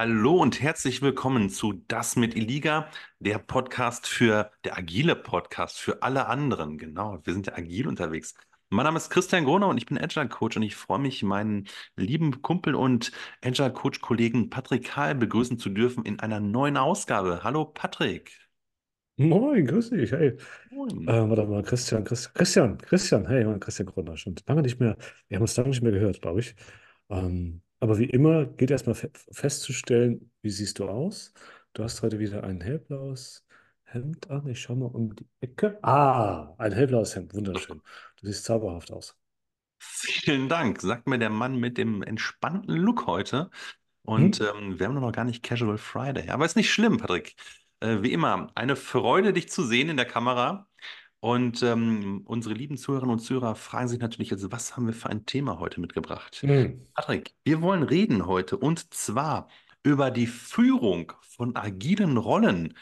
Hallo und herzlich willkommen zu Das mit Iliga, der Podcast für, der agile Podcast für alle anderen. Genau, wir sind ja agil unterwegs. Mein Name ist Christian Groner und ich bin Agile Coach und ich freue mich, meinen lieben Kumpel und Agile Coach Kollegen Patrick Kahl begrüßen zu dürfen in einer neuen Ausgabe. Hallo Patrick. Moin, grüß dich. Hey, äh, Moin. warte mal, Christian, Christian, Christian, Christian, hey, Christian Gründer, schon lange nicht mehr, wir haben uns lange nicht mehr gehört, glaube ich. Ähm, aber wie immer gilt erstmal fe festzustellen, wie siehst du aus? Du hast heute wieder ein hellblaues Hemd an. Ich schaue mal um die Ecke. Ah, ein hellblaues Hemd, wunderschön. Du siehst zauberhaft aus. Vielen Dank, sagt mir der Mann mit dem entspannten Look heute. Hm? Und ähm, wir haben noch gar nicht Casual Friday. Aber ist nicht schlimm, Patrick. Äh, wie immer, eine Freude, dich zu sehen in der Kamera. Und ähm, unsere lieben Zuhörerinnen und Zuhörer fragen sich natürlich jetzt, was haben wir für ein Thema heute mitgebracht? Hm. Patrick, wir wollen reden heute und zwar über die Führung von agilen Rollen.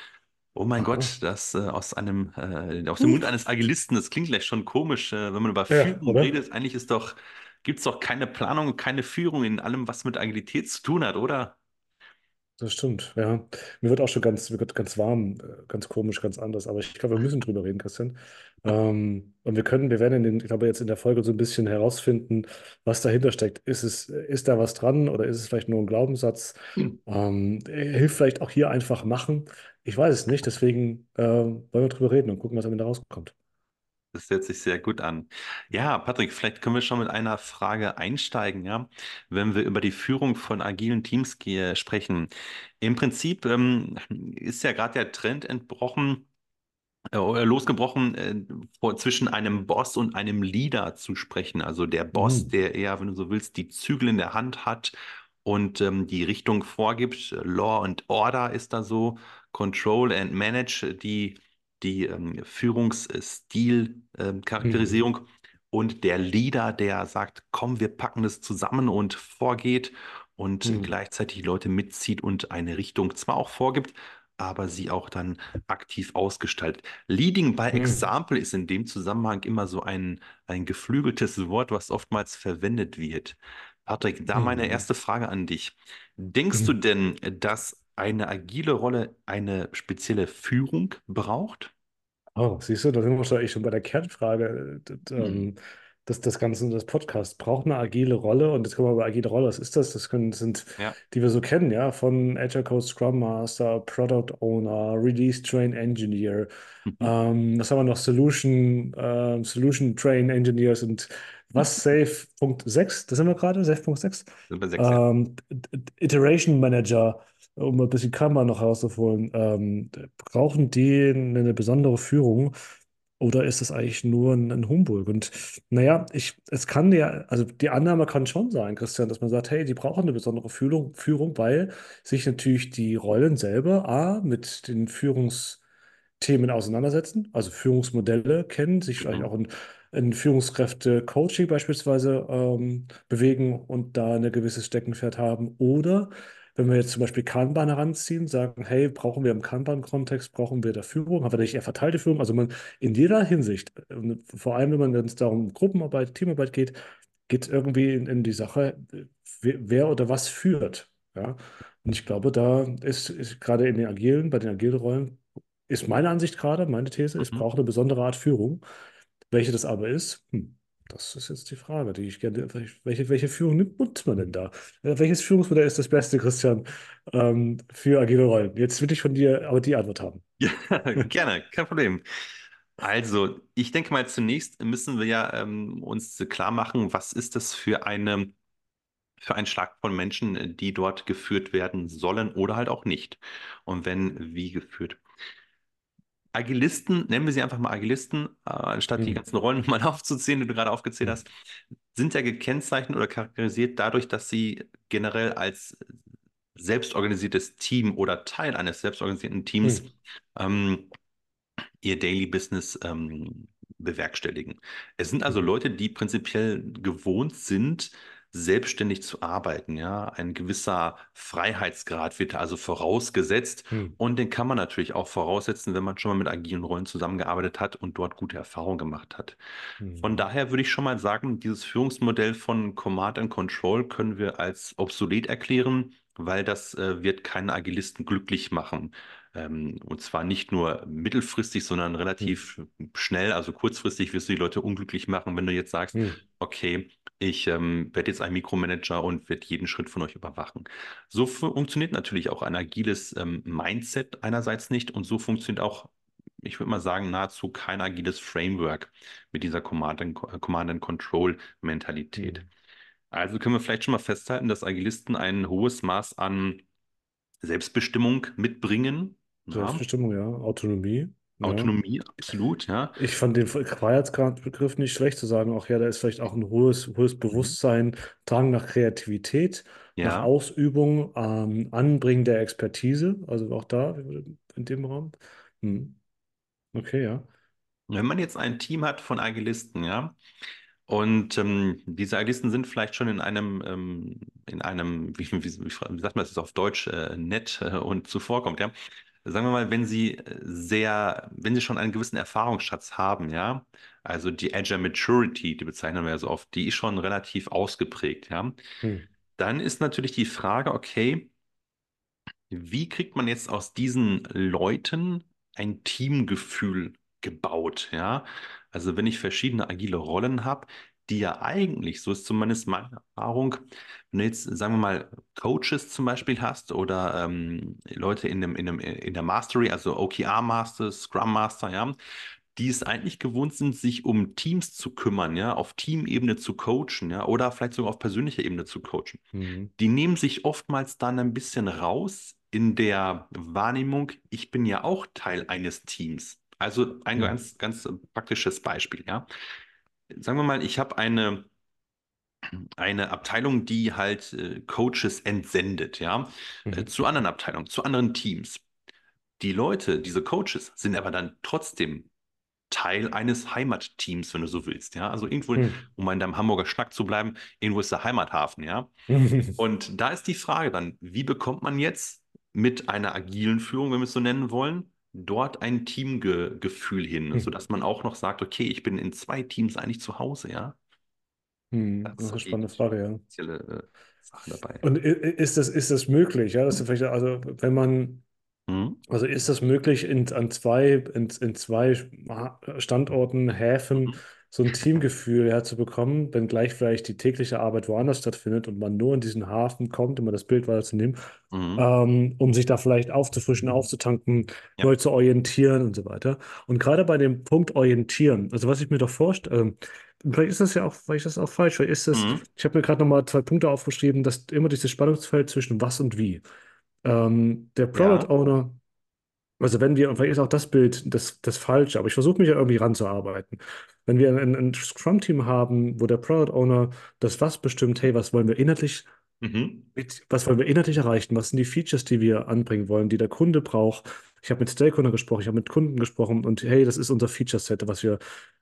Oh mein Aha. Gott, das äh, aus einem, äh, aus dem Mund Hm. eines Agilisten, das klingt gleich schon komisch, äh, wenn man über Ja, Führung oder? redet. Eigentlich ist doch, gibt es doch keine Planung, keine Führung in allem, was mit Agilität zu tun hat, oder? Das stimmt, ja. Mir wird auch schon ganz, mir wird ganz warm, äh, ganz komisch, ganz anders. Aber ich glaube, wir müssen drüber reden, Christian. Ähm, und wir können, wir werden in den, ich glaube, jetzt in der Folge so ein bisschen herausfinden, was dahinter steckt. Ist es, ist da was dran oder ist es vielleicht nur ein Glaubenssatz? Hm. Ähm, hilft vielleicht auch hier einfach machen. Ich weiß es nicht, deswegen äh, wollen wir drüber reden und gucken, was am Ende rauskommt. Das hört sich sehr gut an. Ja, Patrick, vielleicht können wir schon mit einer Frage einsteigen, ja, wenn wir über die Führung von agilen Teams sprechen. Im Prinzip ähm, ist ja gerade der Trend entbrochen, äh, losgebrochen, äh, zwischen einem Boss und einem Leader zu sprechen. Also der Boss, Mhm. der eher, wenn du so willst, die Zügel in der Hand hat und ähm, die Richtung vorgibt. Law and Order ist da so, Control and Manage, die, die ähm, Führungsstil, ähm, Mhm. Und der Leader, der sagt, komm, wir packen das zusammen und vorgeht und Mhm. gleichzeitig Leute mitzieht und eine Richtung zwar auch vorgibt, aber sie auch dann aktiv ausgestaltet. Leading by Mhm. Example ist in dem Zusammenhang immer so ein, ein geflügeltes Wort, was oftmals verwendet wird. Patrick, da meine Mhm. erste Frage an dich. Denkst du Mhm. denn, dass eine agile Rolle eine spezielle Führung braucht? Oh, siehst du, da sind wir schon eigentlich schon bei der Kernfrage äh, d- Hm. ähm, des, des Ganzen, des Podcasts. Braucht eine agile Rolle? Und jetzt kommen wir bei agile Rolle. Was ist das? Das können, sind, Ja. die wir so kennen, ja, von Agile Coach, Scrum Master, Product Owner, Release Train Engineer. Mhm. Ähm, was haben wir noch? Solution, ähm, Solution Train Engineers und was? Safe Punkt 6, das sind wir gerade, Safe Punkt 6. Sind wir sechs, ja. Ähm, Iteration Manager um ein bisschen Kanban noch herauszuholen, ähm, brauchen die eine besondere Führung oder ist das eigentlich nur ein, ein Humbug? Und naja, ich, es kann ja, also die Annahme kann schon sein, Christian, dass man sagt, hey, die brauchen eine besondere Führung, Führung, weil sich natürlich die Rollen selber A, mit den Führungsthemen auseinandersetzen, also Führungsmodelle kennen, sich vielleicht Mhm. auch in, in Führungskräfte-Coaching beispielsweise ähm, bewegen und da eine gewisse Steckenpferd haben. Oder wenn wir jetzt zum Beispiel Kanban heranziehen, sagen, hey, brauchen wir im Kanban-Kontext, brauchen wir da Führung, haben wir nicht eher verteilte Führung? Also man in jeder Hinsicht, vor allem wenn man es darum Gruppenarbeit, Teamarbeit geht, geht irgendwie in, in die Sache, wer, oder was führt. Ja? Und ich glaube, da ist, ist gerade in den agilen, bei den agilen Rollen, ist meine Ansicht gerade, meine These, es Mhm. braucht eine besondere Art Führung. Welche das aber ist, hm, das ist jetzt die Frage, die ich gerne. Welche, welche Führung nimmt man denn da? Äh, Welches Führungsmodell ist das beste, Christian, ähm, für agile Rollen? Jetzt will ich von dir aber die Antwort haben. Ja, gerne, kein Problem. Also, ich denke mal, zunächst müssen wir ja ähm, uns klar machen, was ist das für eine, für ein Schlag von Menschen, die dort geführt werden sollen oder halt auch nicht. Und wenn, wie geführt. Agilisten, nennen wir sie einfach mal Agilisten, äh, anstatt die Hm, ganzen Rollen mal aufzuzählen, die du gerade aufgezählt hm, hast, sind ja gekennzeichnet oder charakterisiert dadurch, dass sie generell als selbstorganisiertes Team oder Teil eines selbstorganisierten Teams hm, ähm, ihr Daily Business ähm, bewerkstelligen. Es sind also hm, Leute, die prinzipiell gewohnt sind, selbstständig zu arbeiten. Ja, ein gewisser Freiheitsgrad wird also vorausgesetzt hm, und den kann man natürlich auch voraussetzen, wenn man schon mal mit agilen Rollen zusammengearbeitet hat und dort gute Erfahrungen gemacht hat. Von hm, daher würde ich schon mal sagen, dieses Führungsmodell von Command and Control können wir als obsolet erklären. weil das äh, wird keinen Agilisten glücklich machen. Ähm, und zwar nicht nur mittelfristig, sondern Hm. relativ schnell, also kurzfristig wirst du die Leute unglücklich machen, wenn du jetzt sagst, Hm. okay, ich ähm, werde jetzt ein Mikromanager und werde jeden Schritt von euch überwachen. So fu- funktioniert natürlich auch ein agiles ähm, Mindset einerseits nicht und so funktioniert auch, ich würde mal sagen, nahezu kein agiles Framework mit dieser Command and, Command and Control Mentalität. Hm. Also können wir vielleicht schon mal festhalten, dass Agilisten ein hohes Maß an Selbstbestimmung mitbringen. Ja, Selbstbestimmung, ja. Autonomie, ja. Autonomie, absolut, ja. Ich fand den Freiheitsgrad-Begriff nicht schlecht zu sagen. Auch ja, da ist vielleicht auch ein hohes, hohes Mhm. Bewusstsein, Drang nach Kreativität, nach Ja. Ausübung, ähm, Anbringen der Expertise. Also auch da in dem Raum. Hm. Okay, ja. Wenn man jetzt ein Team hat von Agilisten, ja, und ähm, diese Agilisten sind vielleicht schon in einem, ähm, in einem, wie, wie, wie, sagt man das jetzt auf Deutsch, äh, nett äh, und zuvorkommt, ja. Sagen wir mal, wenn sie äh, sehr, wenn sie schon einen gewissen Erfahrungsschatz haben, ja, also die Agile Maturity, die bezeichnen wir ja so oft, die ist schon relativ ausgeprägt, ja. Hm. Dann ist natürlich die Frage, okay, wie kriegt man jetzt aus diesen Leuten ein Teamgefühl gebaut, ja? Also wenn ich verschiedene agile Rollen habe, die ja eigentlich, so ist zumindest meine Erfahrung, wenn du jetzt, sagen wir mal, Coaches zum Beispiel hast oder ähm, Leute in dem, in dem, in der Mastery, also OKR Master, Scrum Master, ja, die es eigentlich gewohnt sind, sich um Teams zu kümmern, ja, auf Teamebene zu coachen, ja, oder vielleicht sogar auf persönlicher Ebene zu coachen Hm. die nehmen sich oftmals dann ein bisschen raus in der Wahrnehmung, ich bin ja auch Teil eines Teams. Also ein Hm. ganz, ganz praktisches Beispiel, ja. Sagen wir mal, ich habe eine, eine Abteilung, die halt äh, Coaches entsendet, ja, äh, Mhm. zu anderen Abteilungen, zu anderen Teams. Die Leute, diese Coaches, sind aber dann trotzdem Teil eines Heimatteams, wenn du so willst, ja. Also irgendwo, Hm. um mal in deinem Hamburger Schnack zu bleiben, irgendwo ist der Heimathafen, ja. Und da ist die Frage dann, wie bekommt man jetzt mit einer agilen Führung, wenn wir es so nennen wollen, dort ein Teamgefühl hin, Hm. sodass man auch noch sagt, okay, ich bin in zwei Teams eigentlich zu Hause, ja? Hm. Das Das ist eine die spannende Frage, ja. spezielle äh, Sache dabei. Und ist das, ist das möglich? Ja, das ist vielleicht, also wenn man Mhm. Also ist das möglich, in, an zwei, in, in zwei Standorten, Häfen, Mhm. So ein Teamgefühl herzubekommen, wenngleich vielleicht die tägliche Arbeit woanders stattfindet und man nur in diesen Hafen kommt, um mal das Bild weiterzunehmen, Mhm. ähm, um sich da vielleicht aufzufrischen, aufzutanken, Ja. neu zu orientieren und so weiter. Und gerade bei dem Punkt Orientieren, also was ich mir doch vorstelle, ähm, vielleicht ist das ja auch, vielleicht ist das auch falsch, vielleicht ist das, Mhm. ich habe mir gerade nochmal zwei Punkte aufgeschrieben, dass immer dieses Spannungsfeld zwischen was und wie. Ähm, der Product Ja. Owner also wenn wir, und vielleicht ist auch das Bild das, das Falsche, aber ich versuche mich ja irgendwie ranzuarbeiten. Wenn wir ein, ein Scrum-Team haben, wo der Product Owner das was bestimmt, hey, was wollen wir inhaltlich, Mhm. mit, was wollen wir inhaltlich erreichen, was sind die Features, die wir anbringen wollen, die der Kunde braucht. Ich habe mit Stakeholder gesprochen, ich habe mit Kunden gesprochen und hey, das ist unser Feature-Set, was wir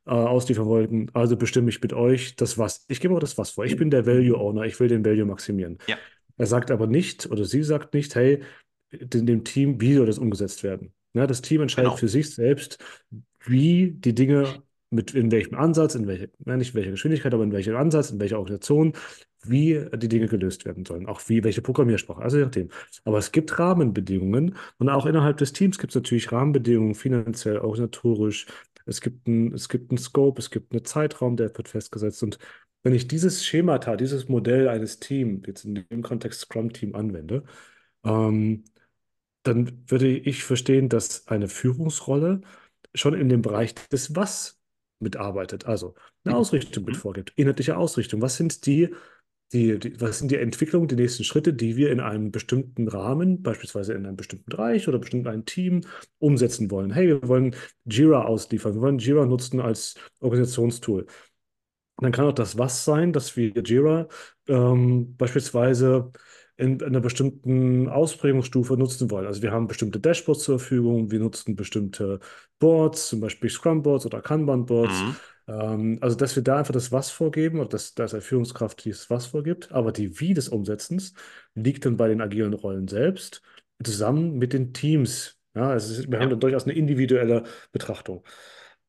äh, ausliefern wollten. Also bestimme ich mit euch das was. Ich gebe auch das was vor. Ich bin der Value Owner, ich will den Value maximieren. Ja, Er sagt aber nicht, oder sie sagt nicht, hey, dem Team, wie soll das umgesetzt werden? Ja, das Team entscheidet genau. für sich selbst, wie die Dinge, mit in welchem Ansatz, in welche, ja, nicht in welcher Geschwindigkeit, aber in welchem Ansatz, in welcher Organisation, wie die Dinge gelöst werden sollen. Auch wie, welche Programmiersprache, also je nachdem. Aber es gibt Rahmenbedingungen und auch innerhalb des Teams gibt es natürlich Rahmenbedingungen, finanziell, organisatorisch. Es gibt ein, es gibt einen Scope, es gibt einen Zeitraum, der wird festgesetzt. Und wenn ich dieses Schemata, dieses Modell eines Teams, jetzt in dem Kontext Scrum-Team anwende, ähm, dann würde ich verstehen, dass eine Führungsrolle schon in dem Bereich des Was mitarbeitet. Also eine Ausrichtung mit Mhm. vorgibt, inhaltliche Ausrichtung. Was sind die, die, die, was sind die Entwicklungen, die nächsten Schritte, die wir in einem bestimmten Rahmen, beispielsweise in einem bestimmten Bereich oder bestimmt ein Team umsetzen wollen? Hey, wir wollen Jira ausliefern, wir wollen Jira nutzen als Organisationstool. Dann kann auch das Was sein, dass wir Jira ähm, beispielsweise in einer bestimmten Ausprägungsstufe nutzen wollen. Also wir haben bestimmte Dashboards zur Verfügung, wir nutzen bestimmte Boards, zum Beispiel Scrum-Boards oder Kanban-Boards. Mhm. Ähm, also dass wir da einfach das Was vorgeben oder dass, dass eine Führungskraft dieses Was vorgibt, aber die Wie des Umsetzens liegt dann bei den agilen Rollen selbst, zusammen mit den Teams. Ja, ist, wir haben Ja. dann durchaus eine individuelle Betrachtung.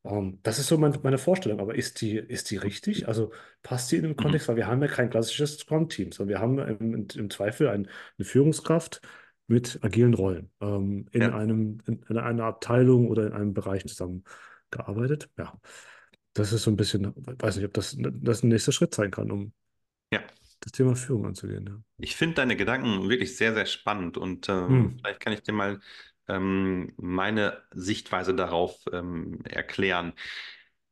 Ähm, das ist so mein, meine Vorstellung, aber ist die, ist die richtig? Also passt die in den Mhm. Kontext? Weil wir haben ja kein klassisches Scrum-Team, sondern wir haben im, im Zweifel ein, eine Führungskraft mit agilen Rollen ähm, in Ja, einem, in, in einer Abteilung oder in einem Bereich zusammengearbeitet. Ja, das ist so ein bisschen, weiß nicht, ob das, das ein nächster Schritt sein kann, um ja. das Thema Führung anzugehen. Ja. Ich finde deine Gedanken wirklich sehr, sehr spannend und Hm, ähm, vielleicht kann ich dir mal ähm, meine Sichtweise darauf ähm, erklären.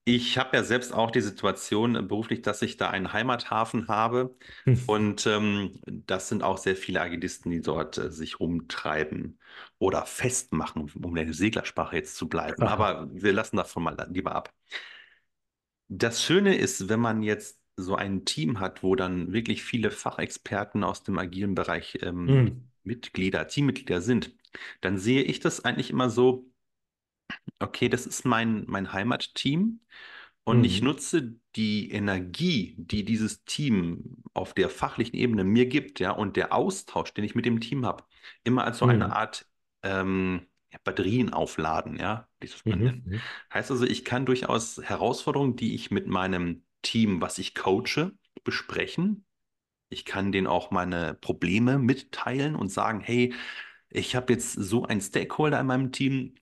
Ich habe ja selbst auch die Situation äh, beruflich, dass ich da einen Heimathafen habe hm, und ähm, das sind auch sehr viele Agilisten, die dort äh, sich rumtreiben oder festmachen, um in der Seglersprache jetzt zu bleiben. aha, Aber wir lassen davon mal lieber ab. Das Schöne ist, wenn man jetzt so ein Team hat, wo dann wirklich viele Fachexperten aus dem agilen Bereich ähm, hm, Mitglieder, Teammitglieder sind, dann sehe ich das eigentlich immer so, okay, das ist mein, mein Heimatteam und ich hm, nutze die Energie, die dieses Team auf der fachlichen Ebene mir gibt, ja, und der Austausch, den ich mit dem Team habe, immer als so eine hm, Art ähm, Batterien aufladen, ja, mhm, mhm, Heißt also, ich kann durchaus Herausforderungen, die ich mit meinem Team, was ich coache, besprechen. Ich kann denen auch meine Probleme mitteilen und sagen, hey, ich habe jetzt so einen Stakeholder in meinem Team.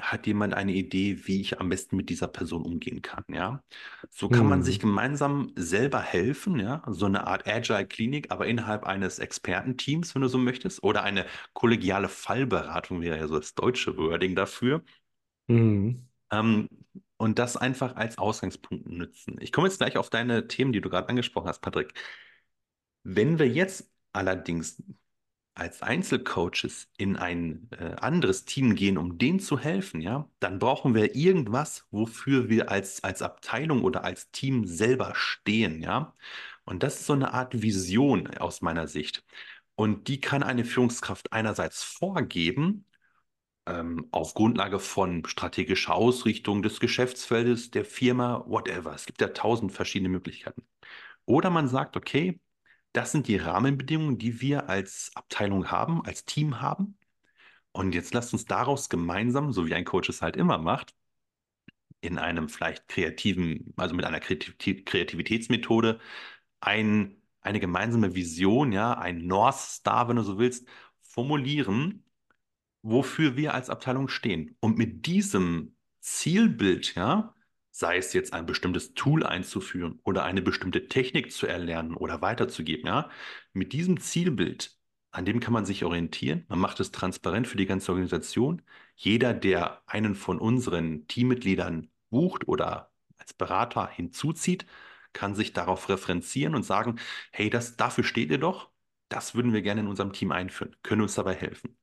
Hat jemand eine Idee, wie ich am besten mit dieser Person umgehen kann? Ja, so kann man sich hm, gemeinsam selber helfen. Ja, so eine Art Agile Klinik, aber innerhalb eines Expertenteams, wenn du so möchtest, oder eine kollegiale Fallberatung wäre ja so das deutsche Wording dafür. hm, Ähm, und das einfach als Ausgangspunkt nutzen. Ich komme jetzt gleich auf deine Themen, die du gerade angesprochen hast, Patrick. Wenn wir jetzt allerdings als Einzelcoaches in ein äh, anderes Team gehen, um denen zu helfen, ja, dann brauchen wir irgendwas, wofür wir als, als Abteilung oder als Team selber stehen, ja. Und das ist so eine Art Vision aus meiner Sicht. Und die kann eine Führungskraft einerseits vorgeben, ähm, auf Grundlage von strategischer Ausrichtung des Geschäftsfeldes, der Firma, whatever. Es gibt ja tausend verschiedene Möglichkeiten. Oder man sagt, okay, das sind die Rahmenbedingungen, die wir als Abteilung haben, als Team haben. Und jetzt lasst uns daraus gemeinsam, so wie ein Coach es halt immer macht, in einem vielleicht kreativen, also mit einer Kreativ Kreativitätsmethode, ein, eine gemeinsame Vision, ja, ein North Star, wenn du so willst, formulieren, wofür wir als Abteilung stehen. Und mit diesem Zielbild, ja, sei es jetzt ein bestimmtes Tool einzuführen oder eine bestimmte Technik zu erlernen oder weiterzugeben, ja, mit diesem Zielbild, an dem kann man sich orientieren. Man macht es transparent für die ganze Organisation. Jeder, der einen von unseren Teammitgliedern bucht oder als Berater hinzuzieht, kann sich darauf referenzieren und sagen, hey, das, dafür steht ihr doch. Das würden wir gerne in unserem Team einführen. Können uns dabei helfen.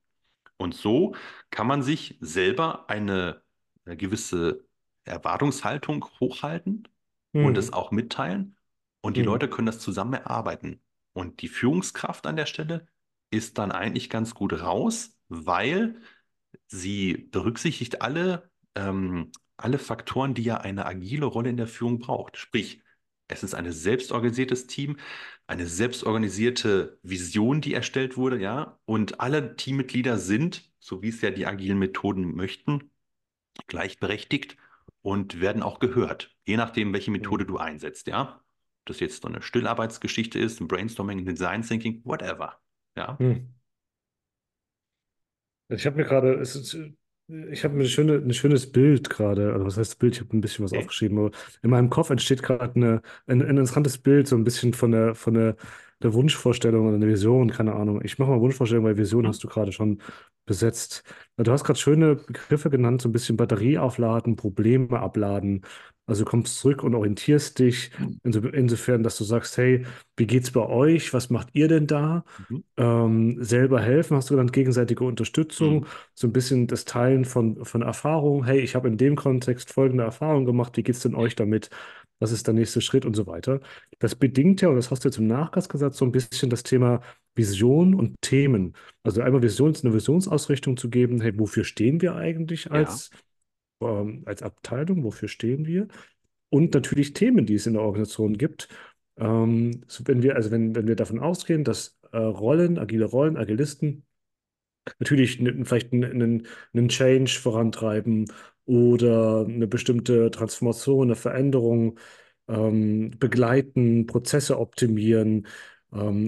Und so kann man sich selber eine, eine gewisse Erwartungshaltung hochhalten und es hm, auch mitteilen. Und die hm, Leute können das zusammen erarbeiten. Und die Führungskraft an der Stelle ist dann eigentlich ganz gut raus, weil Sie berücksichtigt alle, ähm, alle Faktoren, die ja eine agile Rolle in der Führung braucht. Sprich, es ist ein selbstorganisiertes Team, eine selbstorganisierte Vision, die erstellt wurde, ja, und alle Teammitglieder sind, so wie es ja die agilen Methoden möchten, gleichberechtigt und werden auch gehört, je nachdem, welche Methode du einsetzt, ja. Ob das jetzt so eine Stillarbeitsgeschichte ist, ein Brainstorming, ein Design Thinking, whatever, ja. hm. Ich habe mir gerade, ich habe mir ein, schöne, ein schönes Bild gerade, also was heißt Bild, ich habe ein bisschen was Okay. aufgeschrieben, aber in meinem Kopf entsteht gerade ein interessantes Bild, so ein bisschen von der, von der, der Wunschvorstellung oder der Vision, keine Ahnung. Ich mache mal Wunschvorstellung, weil Vision hast du gerade schon besetzt. Du hast gerade schöne Begriffe genannt, so ein bisschen Batterie aufladen, Probleme abladen. Also du kommst zurück und orientierst dich, inso, insofern, dass du sagst, hey, wie geht's bei euch? Was macht ihr denn da? Mhm. ähm, selber helfen, hast du genannt, gegenseitige Mhm. Unterstützung, so ein bisschen das Teilen von, von Erfahrungen. Hey, ich habe in dem Kontext folgende Erfahrung gemacht, wie geht es denn euch damit? Was ist der nächste Schritt und so weiter? Das bedingt ja, und das hast du jetzt im Nachgang gesagt, so ein bisschen das Thema Vision und Themen. Also einmal Vision, eine Visionsausrichtung zu geben, hey, wofür stehen wir eigentlich Ja. als, ähm, als Abteilung, wofür stehen wir? Und natürlich Themen, die es in der Organisation gibt. Ähm, wenn wir, also wenn, wenn wir davon ausgehen, dass äh, Rollen, agile Rollen, Agilisten natürlich vielleicht einen, einen Change vorantreiben oder eine bestimmte Transformation, eine Veränderung ähm, begleiten, Prozesse optimieren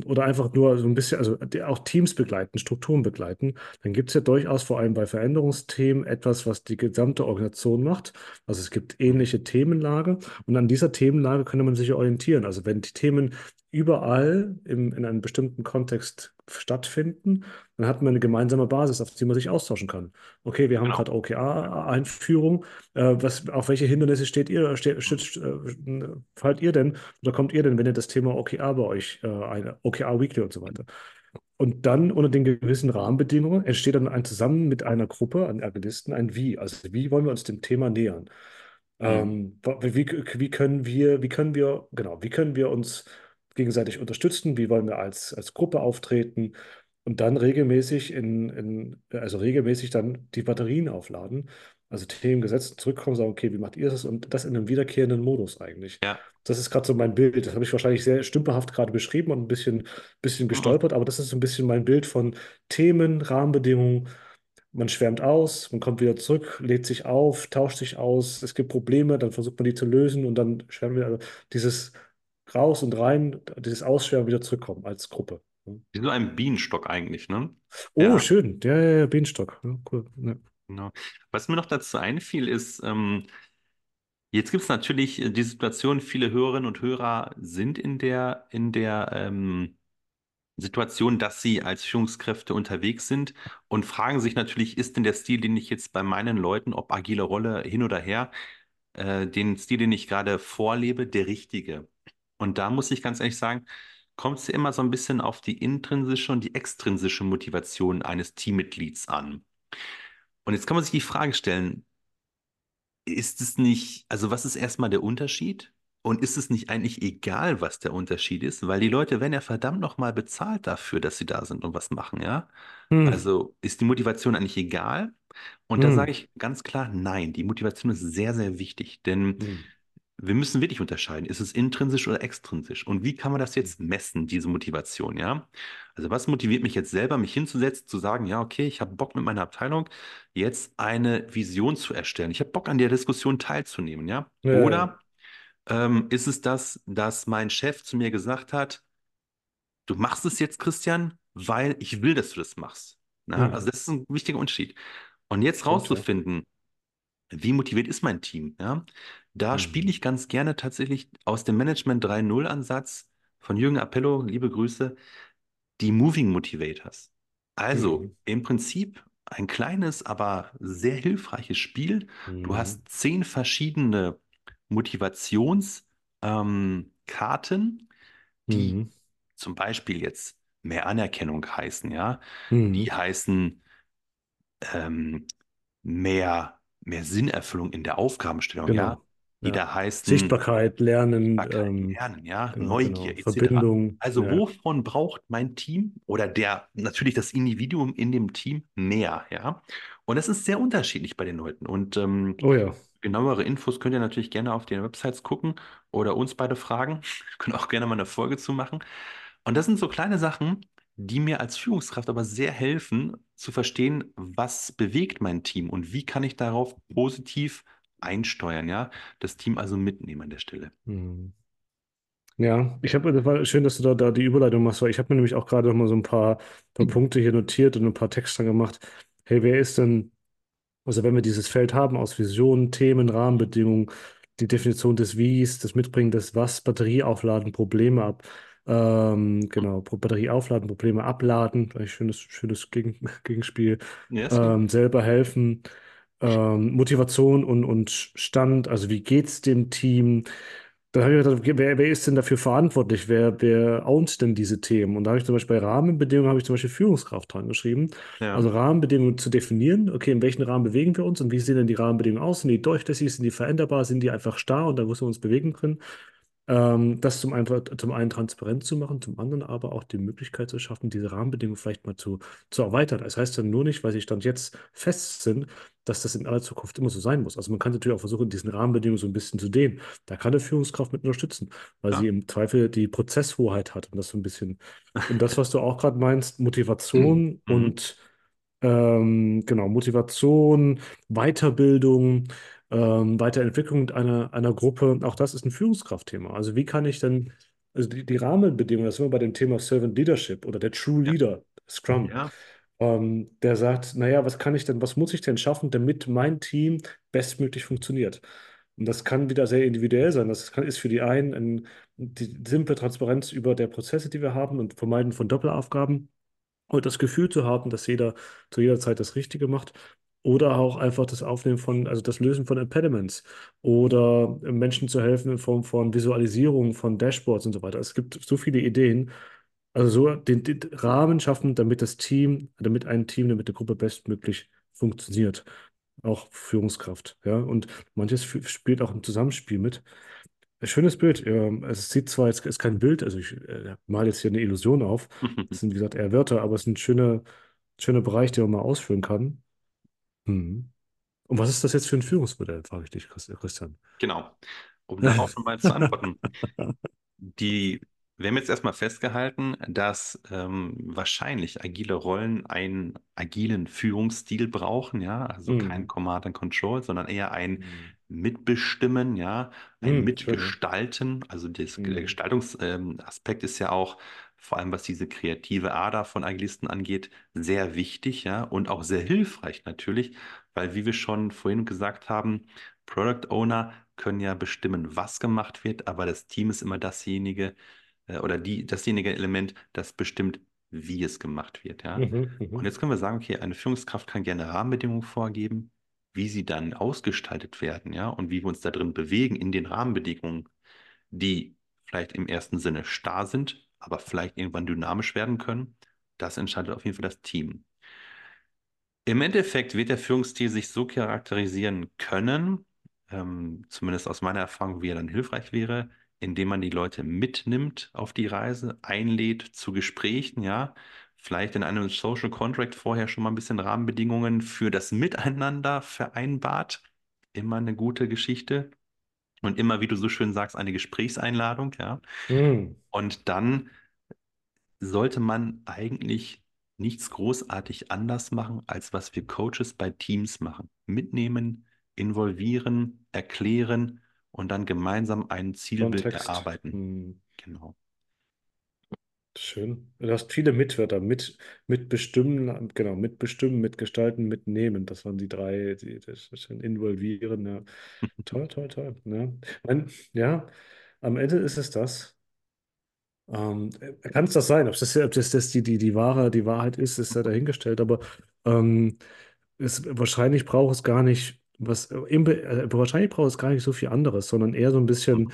oder einfach nur so ein bisschen, also auch Teams begleiten, Strukturen begleiten, dann gibt es ja durchaus vor allem bei Veränderungsthemen etwas, was die gesamte Organisation macht. Also es gibt ähnliche Themenlage und an dieser Themenlage könnte man sich orientieren. Also wenn die Themen überall im, in einem bestimmten Kontext stattfinden, dann hat man eine gemeinsame Basis, auf die man sich austauschen kann. Okay, wir haben Genau. gerade OKR-Einführung. Äh, was, auf welche Hindernisse steht ihr, steht, steht, äh, fallt ihr denn oder kommt ihr denn, wenn ihr das Thema OKR bei euch, äh, OKR Weekly und so weiter? Und dann unter den gewissen Rahmenbedingungen entsteht dann ein zusammen mit einer Gruppe an Agilisten ein Wie. Also wie wollen wir uns dem Thema nähern? Mhm. Ähm, wie, wie können wir, wie können wir, genau, wie können wir uns gegenseitig unterstützen? Wie wollen wir als, als Gruppe auftreten? Und dann regelmäßig in, in, also regelmäßig dann die Batterien aufladen. Also Themen gesetzt, zurückkommen, sagen, okay, wie macht ihr das? Und das in einem wiederkehrenden Modus eigentlich. Ja. Das ist gerade so mein Bild. Das habe ich wahrscheinlich sehr stümperhaft gerade beschrieben und ein bisschen, bisschen Mhm. gestolpert, aber das ist so ein bisschen mein Bild von Themen, Rahmenbedingungen, man schwärmt aus, man kommt wieder zurück, lädt sich auf, tauscht sich aus, es gibt Probleme, dann versucht man die zu lösen und dann schwärmen wir, also dieses Raus und Rein, dieses Ausschwärmen wieder zurückkommen als Gruppe. Wie so ein Bienenstock eigentlich, ne? Oh, Ja, schön. Ja, ja, ja, Bienenstock. Ja, cool. Ja. genau. Was mir noch dazu einfiel, ist, ähm, jetzt gibt es natürlich äh, die Situation, viele Hörerinnen und Hörer sind in der, in der ähm, Situation, dass sie als Führungskräfte unterwegs sind und fragen sich natürlich, ist denn der Stil, den ich jetzt bei meinen Leuten, ob agile Rolle hin oder her, äh, den Stil, den ich gerade vorlebe, der richtige? Und da muss ich ganz ehrlich sagen, kommt es ja immer so ein bisschen auf die intrinsische und die extrinsische Motivation eines Teammitglieds an. Und jetzt kann man sich die Frage stellen, ist es nicht, also was ist erstmal der Unterschied? Und ist es nicht eigentlich egal, was der Unterschied ist? Weil die Leute werden ja verdammt nochmal bezahlt dafür, dass sie da sind und was machen, ja? Hm, Also ist die Motivation eigentlich egal? Und da sage hm, ich ganz klar, nein, die Motivation ist sehr, sehr wichtig, denn hm, wir müssen wirklich unterscheiden, ist es intrinsisch oder extrinsisch? Und wie kann man das jetzt messen, diese Motivation, ja? Also was motiviert mich jetzt selber, mich hinzusetzen, zu sagen, ja, okay, ich habe Bock mit meiner Abteilung jetzt eine Vision zu erstellen. Ich habe Bock an der Diskussion teilzunehmen, ja? ja. Oder ähm, ist es das, dass mein Chef zu mir gesagt hat, du machst es jetzt, Christian, weil ich will, dass du das machst. Na? Hm, Also das ist ein wichtiger Unterschied. Und jetzt rauszufinden, wie motiviert ist mein Team? Ja? Da spiele Hm, ich ganz gerne tatsächlich aus dem Management 3.0-Ansatz von Jürgen Appello, liebe Grüße, die Moving Motivators. Also hm, im Prinzip ein kleines, aber sehr hilfreiches Spiel. Du hm, hast zehn verschiedene Motivationskarten, ähm, die hm, zum Beispiel jetzt mehr Anerkennung heißen, ja. Die heißen ähm, mehr, mehr Sinnerfüllung in der Aufgabenstellung, ja. Genau. Die Ja. da heißen Sichtbarkeit, Lernen, Sichtbarkeit, ähm, Lernen, ja, genau, genau. Neugier etc. Verbindung, Also ja. wovon braucht mein Team oder der natürlich das Individuum in dem Team mehr, ja? Und das ist sehr unterschiedlich bei den Leuten. Und ähm, Oh ja. genauere Infos könnt ihr natürlich gerne auf den Websites gucken oder uns beide fragen. Wir können auch gerne mal eine Folge zu machen. Und das sind so kleine Sachen, die mir als Führungskraft aber sehr helfen, zu verstehen, was bewegt mein Team und wie kann ich darauf positiv einsteuern, ja? Das Team also mitnehmen an der Stelle. Hm. Ja, ich habe, das war schön, dass du da, da die Überleitung machst, weil ich habe mir nämlich auch gerade noch mal so ein paar, paar Punkte hier notiert und ein paar Texte gemacht. Hey, wer ist denn, also wenn wir dieses Feld haben aus Visionen, Themen, Rahmenbedingungen, die Definition des Wies, das Mitbringen des Was, Batterie aufladen, Probleme ab, ähm, genau, Batterie aufladen, Probleme abladen, ein schönes, schönes Gegen, Gegenspiel, gut. ähm, selber helfen, ähm, Motivation und, und Stand, also wie geht's dem Team? Da habe ich gedacht, wer, wer ist denn dafür verantwortlich? Wer, wer ownt denn diese Themen? Und da habe ich zum Beispiel bei Rahmenbedingungen habe ich zum Beispiel Führungskraft dran geschrieben. Ja. Also Rahmenbedingungen zu definieren. Okay, in welchen Rahmen bewegen wir uns und wie sehen denn die Rahmenbedingungen aus? Sind die durchlässig? Sind die veränderbar? Sind die einfach starr und da müssen wir uns bewegen können? Ähm, das zum, einfach, zum einen transparent zu machen, zum anderen aber auch die Möglichkeit zu schaffen, diese Rahmenbedingungen vielleicht mal zu, zu erweitern. Das heißt dann nur nicht, weil sie Stand jetzt fest sind, dass das in aller Zukunft immer so sein muss. Also man kann natürlich auch versuchen, diesen Rahmenbedingungen so ein bisschen zu dehnen. Da kann eine Führungskraft mit unterstützen, weil sie Ja. im Zweifel die Prozesshoheit hat und das so ein bisschen. Und das, was du auch gerade meinst, Motivation Mhm. und Ähm, genau, Motivation, Weiterbildung, ähm, Weiterentwicklung einer, einer Gruppe, auch das ist ein Führungskraftthema. Also wie kann ich denn, also die, die Rahmenbedingungen, das sind wir bei dem Thema Servant Leadership oder der True. Leader, Scrum, Ja. ähm, der sagt, naja, was kann ich denn, was muss ich denn schaffen, damit mein Team bestmöglich funktioniert? Und das kann wieder sehr individuell sein. Das kann, ist für die einen ein, die simple Transparenz über der Prozesse, die wir haben und Vermeiden von Doppelaufgaben und das Gefühl zu haben, dass jeder zu jeder Zeit das Richtige macht. Oder auch einfach das Aufnehmen von, also das Lösen von Impediments oder Menschen zu helfen in Form von Visualisierung von Dashboards und so weiter. Es gibt so viele Ideen. Also so den, den Rahmen schaffen, damit das Team, damit ein Team, damit eine Gruppe bestmöglich funktioniert. Auch Führungskraft. Ja. Und manches spielt auch im Zusammenspiel mit. Ein schönes Bild. Es sieht zwar, es ist kein Bild, also ich äh, male jetzt hier eine Illusion auf. Das sind, wie gesagt, eher Wörter, aber es ist ein schöner, schöner Bereich, den man mal ausführen kann. Mhm. Und was ist das jetzt für ein Führungsmodell, frage ich dich, Christ- Christian. Genau. Um darauf nochmal zu antworten. Die, wir haben jetzt erstmal festgehalten, dass ähm, wahrscheinlich agile Rollen einen agilen Führungsstil brauchen, ja, also kein Mhm. Command and Control, sondern eher ein Mhm. Mitbestimmen, ja, ein Mhm. Mitgestalten. Also das, der Mhm. Gestaltungsaspekt ähm, ist ja auch, vor allem was diese kreative Ader von Agilisten angeht, sehr wichtig, ja, und auch sehr hilfreich natürlich, weil wie wir schon vorhin gesagt haben, Product Owner können ja bestimmen, was gemacht wird, aber das Team ist immer dasjenige äh, oder die, dasjenige Element, das bestimmt, wie es gemacht wird, ja. Mhm. Und Mhm. jetzt können wir sagen, okay, eine Führungskraft kann gerne Rahmenbedingungen vorgeben, wie sie dann ausgestaltet werden, ja, und wie wir uns da drin bewegen in den Rahmenbedingungen, die vielleicht im ersten Sinne starr sind, aber vielleicht irgendwann dynamisch werden können. Das entscheidet auf jeden Fall das Team. Im Endeffekt wird der Führungsstil sich so charakterisieren können, ähm, zumindest aus meiner Erfahrung, wie er dann hilfreich wäre, indem man die Leute mitnimmt auf die Reise, einlädt zu Gesprächen, ja, vielleicht in einem Social Contract vorher schon mal ein bisschen Rahmenbedingungen für das Miteinander vereinbart. Immer eine gute Geschichte. Und immer, wie du so schön sagst, eine Gesprächseinladung, ja. Mhm. Und dann sollte man eigentlich nichts großartig anders machen, als was wir Coaches bei Teams machen. Mitnehmen, involvieren, erklären und dann gemeinsam ein Zielbild Kontext. erarbeiten. Mhm. Genau. Schön. Du hast viele Mitwörter. Mit, mitbestimmen, genau, mitbestimmen, mitgestalten, mitnehmen. Das waren die drei, die das schön involvieren. Ja. Toll, toll, toll. Ja. Mein, ja, am Ende ist es das. Ähm, kann es das sein? Ob das, ob das, das die, die, die wahre, die Wahrheit ist, ist ja dahingestellt. Aber ähm, es, wahrscheinlich braucht es gar nicht, was, im, äh, wahrscheinlich braucht es gar nicht so viel anderes, sondern eher so ein bisschen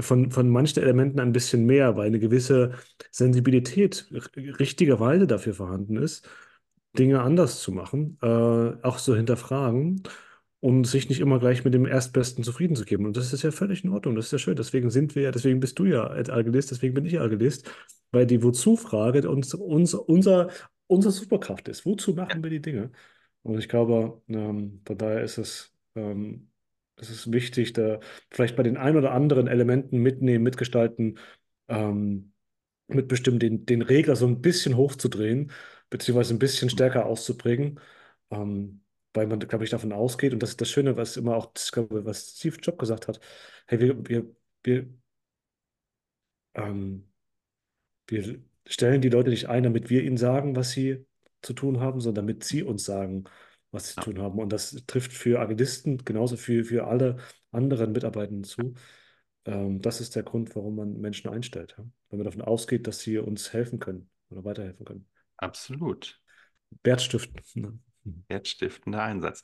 von, von manchen Elementen ein bisschen mehr, weil eine gewisse Sensibilität richtigerweise dafür vorhanden ist, Dinge anders zu machen, äh, auch so hinterfragen und sich nicht immer gleich mit dem Erstbesten zufrieden zu geben. Und das ist ja völlig in Ordnung, das ist ja schön. Deswegen sind wir ja, deswegen bist du ja Algelist, deswegen bin ich Algelist, weil die Wozu-Frage uns, uns, unser, unsere Superkraft ist. Wozu machen wir die Dinge? Und ich glaube, ähm, von daher ist es, ähm, es ist wichtig, da vielleicht bei den ein oder anderen Elementen mitnehmen, mitgestalten, ähm, mitbestimmen, den, den Regler so ein bisschen hochzudrehen, beziehungsweise ein bisschen stärker auszuprägen, ähm, weil man, glaube ich, davon ausgeht, und das ist das Schöne, was immer auch, glaube, was Steve Jobs gesagt hat, hey, wir, wir, wir, ähm, wir stellen die Leute nicht ein, damit wir ihnen sagen, was sie zu tun haben, sondern damit sie uns sagen, was sie zu tun haben. Und das trifft für Agilisten genauso für, für alle anderen Mitarbeitenden zu. Ähm, das ist der Grund, warum man Menschen einstellt. Ja? Wenn man davon ausgeht, dass sie uns helfen können oder weiterhelfen können. absolut. Wert stiften. Ne? Mhm. Wertstiftender Einsatz.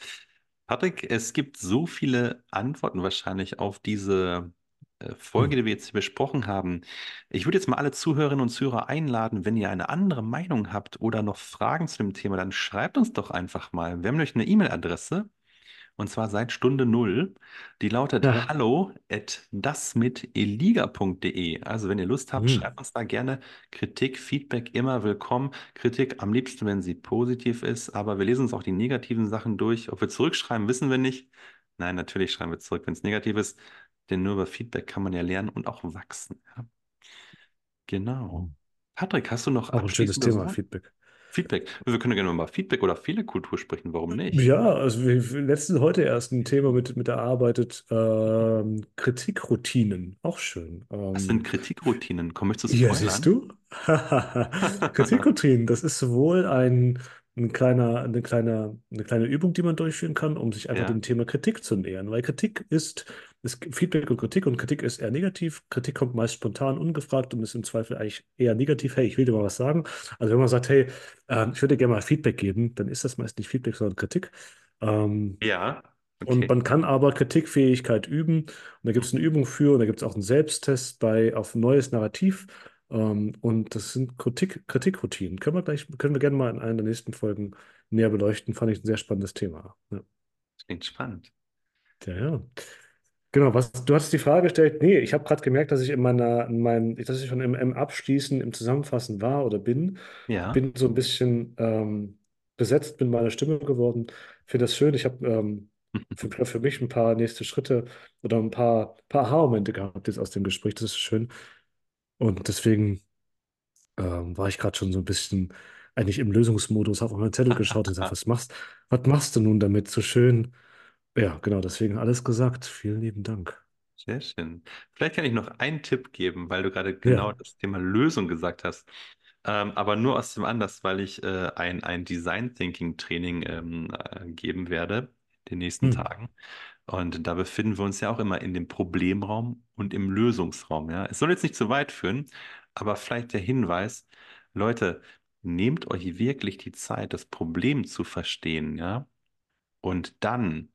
Patrick, es gibt so viele Antworten wahrscheinlich auf diese Folge, die wir jetzt hier besprochen haben. Ich würde jetzt mal alle Zuhörerinnen und Zuhörer einladen, wenn ihr eine andere Meinung habt oder noch Fragen zu dem Thema, dann schreibt uns doch einfach mal. Wir haben nämlich eine E-Mail-Adresse und zwar seit Stunde null. Die lautet Ja. hallo at dasmiteliga.de. Also wenn ihr Lust habt, Mhm. schreibt uns da gerne Kritik, Feedback immer willkommen. Kritik am liebsten, wenn sie positiv ist, aber wir lesen uns auch die negativen Sachen durch. Ob wir zurückschreiben, wissen wir nicht. Nein, natürlich schreiben wir zurück, wenn es negativ ist, denn nur über Feedback kann man ja lernen und auch wachsen. Ja, genau. Patrick, hast du noch Auch ein schönes Thema, Worte? Feedback. Feedback. Wir können gerne mal über Feedback oder Fehlerkultur sprechen. Warum nicht? Ja, also wir letztens heute erst ein Thema mit, mit erarbeitet, ähm, Kritikroutinen, auch schön. Was sind Ähm, Kritikroutinen? Komm ich zu Ja, siehst du? Kritikroutinen, das ist sowohl ein, ein kleiner, eine kleine, eine kleine Übung, die man durchführen kann, um sich einfach Ja, dem Thema Kritik zu nähern. Weil Kritik ist, gibt Feedback und Kritik und Kritik ist eher negativ. Kritik kommt meist spontan, ungefragt und ist im Zweifel eigentlich eher negativ. Hey, ich will dir mal was sagen. Also wenn man sagt, hey, ähm, ich würde dir gerne mal Feedback geben, dann ist das meist nicht Feedback, sondern Kritik. Ähm, ja, und okay. man kann aber Kritikfähigkeit üben. Und da gibt es eine Übung für, und da gibt es auch einen Selbsttest bei auf neues Narrativ. Ähm, und das sind Kritik, Kritikroutinen. Können wir gleich, können wir gerne mal in einer der nächsten Folgen näher beleuchten. Fand ich ein sehr spannendes Thema. Ja, Klingt spannend. ja. ja. Genau, was, du hast die Frage gestellt. Nee, ich habe gerade gemerkt, dass ich in meiner, in meinem, dass ich schon im, im Abschließen, im Zusammenfassen war oder bin. Ja. Bin so ein bisschen ähm, besetzt mit meiner Stimme geworden. Finde das schön. Ich habe ähm, für, für mich ein paar nächste Schritte oder ein paar, paar Aha-Momente gehabt jetzt aus dem Gespräch. Das ist schön. Und deswegen ähm, war ich gerade schon so ein bisschen eigentlich im Lösungsmodus, habe auf meinen Zettel geschaut und gesagt, was machst, was machst du nun damit? So schön. Ja, genau, deswegen alles gesagt. Vielen lieben Dank. Sehr schön. Vielleicht kann ich noch einen Tipp geben, weil du gerade genau Ja. das Thema Lösung gesagt hast. Ähm, aber nur aus dem Anlass, weil ich äh, ein, ein Design Thinking Training ähm, äh, geben werde in den nächsten Hm. Tagen. Und da befinden wir uns ja auch immer in dem Problemraum und im Lösungsraum. Ja, es soll jetzt nicht zu weit führen, aber vielleicht der Hinweis, Leute, nehmt euch wirklich die Zeit, das Problem zu verstehen, ja, und dann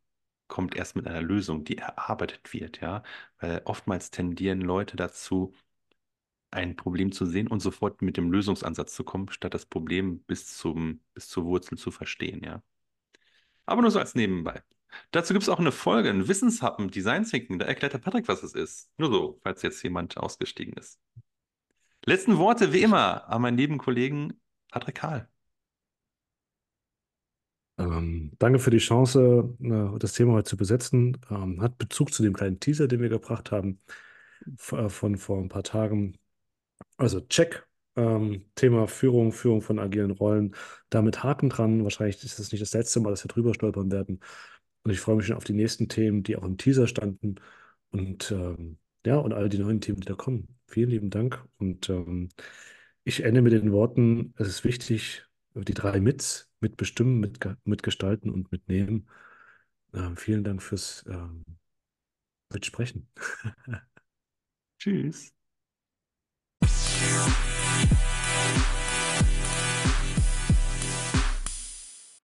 kommt erst mit einer Lösung, die erarbeitet wird, ja, weil oftmals tendieren Leute dazu, ein Problem zu sehen und sofort mit dem Lösungsansatz zu kommen, statt das Problem bis zum, bis zur Wurzel zu verstehen, ja. Aber nur so als nebenbei. Dazu gibt es auch eine Folge, ein Wissenshappen, Design Thinking, da erklärt der Patrick, was es ist. Nur so, falls jetzt jemand ausgestiegen ist. Letzten Worte, wie immer, an meinen lieben Kollegen Patrick Kahl. Ähm, danke für die Chance, äh, das Thema heute zu besetzen. Ähm, hat Bezug zu dem kleinen Teaser, den wir gebracht haben, äh, von vor ein paar Tagen. Also check. Ähm, Thema Führung, Führung von agilen Rollen. Damit Haken dran. Wahrscheinlich ist es nicht das letzte Mal, dass wir drüber stolpern werden. Und ich freue mich schon auf die nächsten Themen, die auch im Teaser standen. Und ähm, ja, und all die neuen Themen, die da kommen. Vielen lieben Dank. Und ähm, ich ende mit den Worten, es ist wichtig, die drei Mits, mitbestimmen, mitge mitgestalten und mitnehmen. Ähm, vielen Dank fürs ähm, Mitsprechen. Tschüss.